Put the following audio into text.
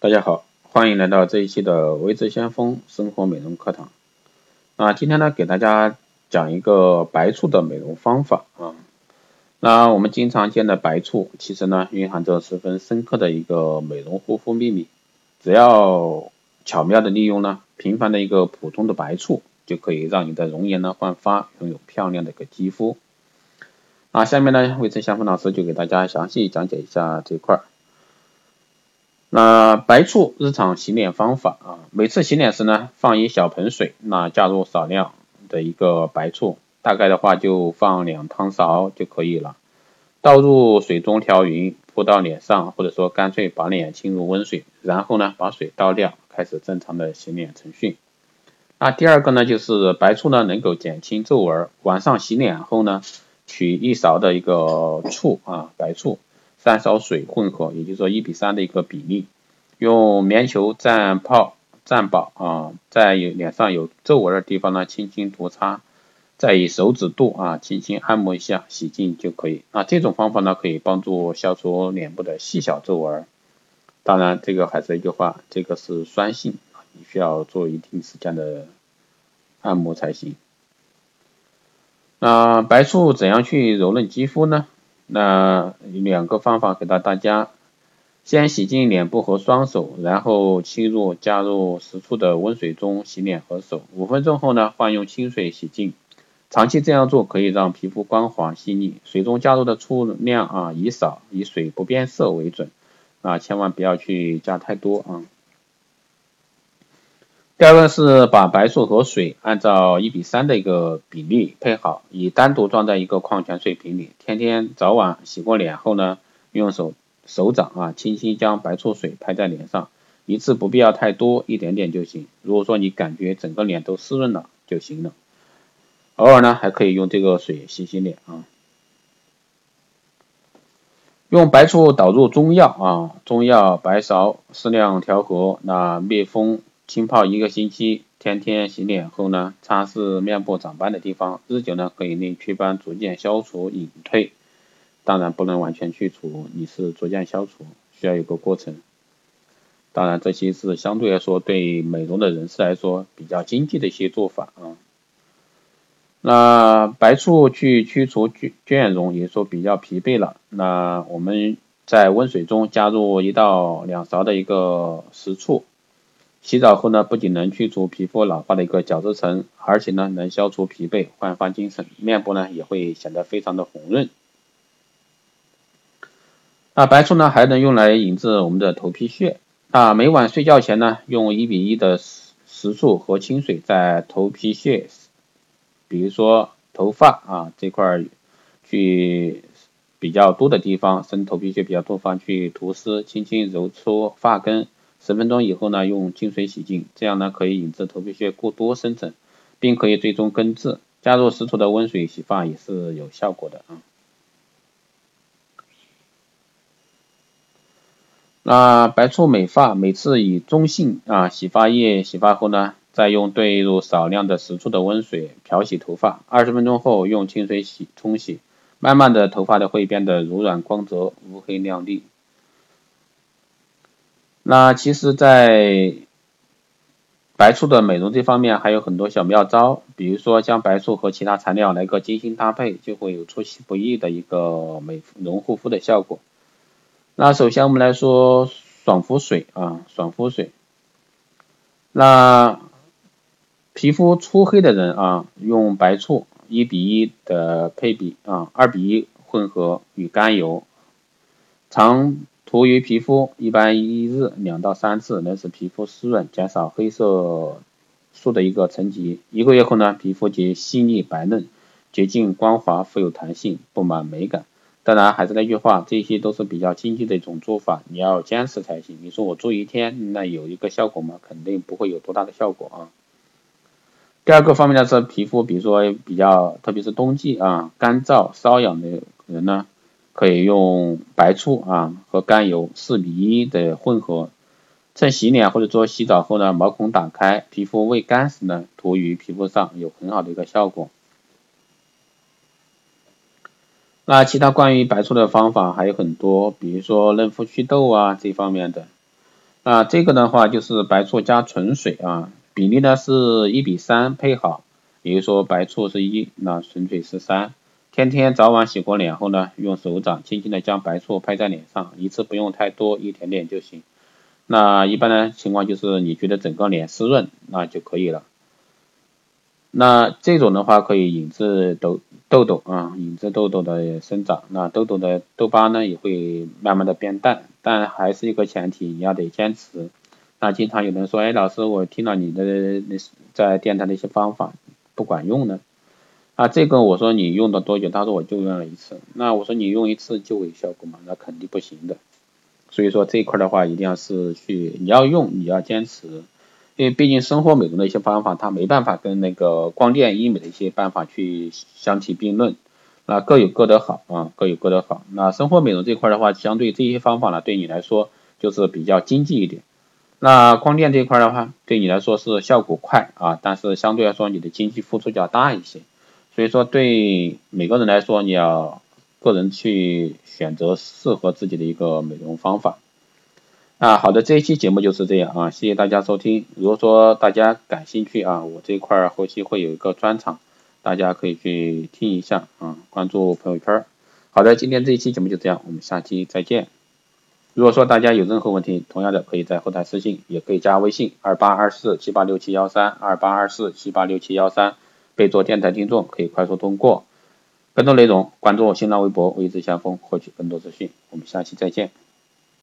大家好，欢迎来到这一期的微知先锋生活美容课堂。那今天呢，给大家讲一个白醋的美容方法啊。那我们经常见的白醋，其实呢，蕴含着十分深刻的一个美容护肤秘密。只要巧妙的利用呢，平凡的一个普通的白醋，就可以让你的容颜呢焕发，拥有漂亮的一个肌肤。那下面呢，微知先锋老师就给大家详细讲解一下这块儿。那白醋日常洗脸方法啊，每次洗脸时呢，放一小盆水，那加入少量的一个白醋，大概的话就放两汤勺就可以了。倒入水中调匀，扑到脸上，或者说干脆把脸浸入温水，然后呢把水倒掉，开始正常的洗脸程序。那第二个呢，就是白醋呢能够减轻皱纹，晚上洗脸后呢，取一勺的一个醋啊，白醋。三勺水混合，也就是说一比三的一个比例，用棉球蘸泡蘸饱啊，在脸上有皱纹的地方呢，轻轻涂擦，再以手指肚啊轻轻按摩一下，洗净就可以。那这种方法呢，可以帮助消除脸部的细小皱纹。当然，这个还是一句话，这个是酸性，你需要做一定时间的按摩才行。那白醋怎样去柔嫩肌肤呢？那两个方法给到大家，先洗净脸部和双手，然后侵入加入食醋的温水中洗脸和手，五分钟后呢换用清水洗净。长期这样做可以让皮肤光滑细腻。水中加入的醋量啊以少，以水不变色为准啊，千万不要去加太多啊。第二个是把白醋和水按照一比三的一个比例配好，以单独装在一个矿泉水瓶里。天天早晚洗过脸后呢，用手手掌啊轻轻将白醋水拍在脸上，一次不必要太多，一点点就行。如果说你感觉整个脸都湿润了就行了。偶尔呢还可以用这个水洗洗脸啊。用白醋导入中药啊，中药白芍适量调和，那蜜蜂。浸泡一个星期，天天洗脸后呢，擦拭面部长斑的地方，日久呢可以令祛斑逐渐消除隐退。当然不能完全去除，你是逐渐消除，需要有个过程。当然这些是相对来说对美容的人士来说比较经济的一些做法啊。那白醋去驱除倦倦容，也说比较疲惫了。那我们在温水中加入一到两勺的一个食醋。洗澡后呢，不仅能去除皮肤老化的一个角质层，而且呢能消除疲惫，焕发精神，面部呢也会显得非常的红润。那白醋呢还能用来引治我们的头皮屑。啊，每晚睡觉前呢，用一比一的食食醋和清水在头皮屑，比如说头发啊这块去比较多的地方，生头皮屑比较多方去涂湿，轻轻揉搓发根。十分钟以后呢，用清水洗净，这样呢可以引致头皮屑过多生成，并可以最终根治。加入适度的温水洗发也是有效果的啊。那白醋美发，每次以中性啊洗发液洗发后呢，再用兑入少量的食醋的温水漂洗头发，二十分钟后用清水洗冲洗，慢慢的头发的会变得柔软光泽、乌黑亮丽。那其实，在白醋的美容这方面还有很多小妙招，比如说将白醋和其他材料来个精心搭配，就会有出其不意的一个美容护肤的效果。那首先我们来说爽肤水啊，爽肤水。那皮肤粗黑的人啊，用白醋一比一的配比啊，二比一混合与甘油，常。涂于皮肤，一般一日两到三次，能使皮肤湿润，减少黑色素的一个沉积。一个月后呢，皮肤即细腻白嫩、洁净光滑、富有弹性，布满美感。当然，还是那句话，这些都是比较经济的一种做法，你要坚持才行。你说我做一天，那有一个效果吗？肯定不会有多大的效果啊。第二个方面呢是皮肤，比如说比较，特别是冬季啊，干燥瘙痒的人呢。可以用白醋啊和甘油四比一的混合，趁洗脸或者说洗澡后呢，毛孔打开，皮肤未干时呢，涂于皮肤上有很好的一个效果。那其他关于白醋的方法还有很多，比如说嫩肤祛痘啊这方面的。啊，这个的话就是白醋加纯水啊，比例呢是一比三配好，也就说白醋是一，那纯水是三。天天早晚洗过脸后呢，用手掌轻轻的将白醋拍在脸上，一次不用太多，一点点就行。那一般的情况就是你觉得整个脸湿润，那就可以了。那这种的话可以引致痘痘痘啊，引致痘痘的生长，那痘痘的痘疤呢也会慢慢的变淡。但还是一个前提，你要得坚持。那经常有人说，哎，老师，我听了你的那在电台的一些方法不管用呢。啊，这个我说你用的多久？他说我就用了一次。那我说你用一次就有效果吗？那肯定不行的。所以说这一块的话，一定要是去你要用，你要坚持。因为毕竟生活美容的一些方法，它没办法跟那个光电医美的一些办法去相提并论。那各有各的好啊，各有各的好。那生活美容这块的话，相对这些方法呢，对你来说就是比较经济一点。那光电这块的话，对你来说是效果快啊，但是相对来说你的经济付出较大一些。所以说对每个人来说，你要个人去选择适合自己的一个美容方法。啊，好的，这一期节目就是这样啊，谢谢大家收听。如果说大家感兴趣啊，我这块后期会有一个专场。大家可以去听一下啊，关注朋友圈。好的，今天这一期节目就这样，我们下期再见。如果说大家有任何问题，同样的可以在后台私信，也可以加微信二八二四七八六七幺三二八二四七八六七幺三，备注电台听众，可以快速通过。更多内容关注新浪微博“微知先锋”获取更多资讯。我们下期再见。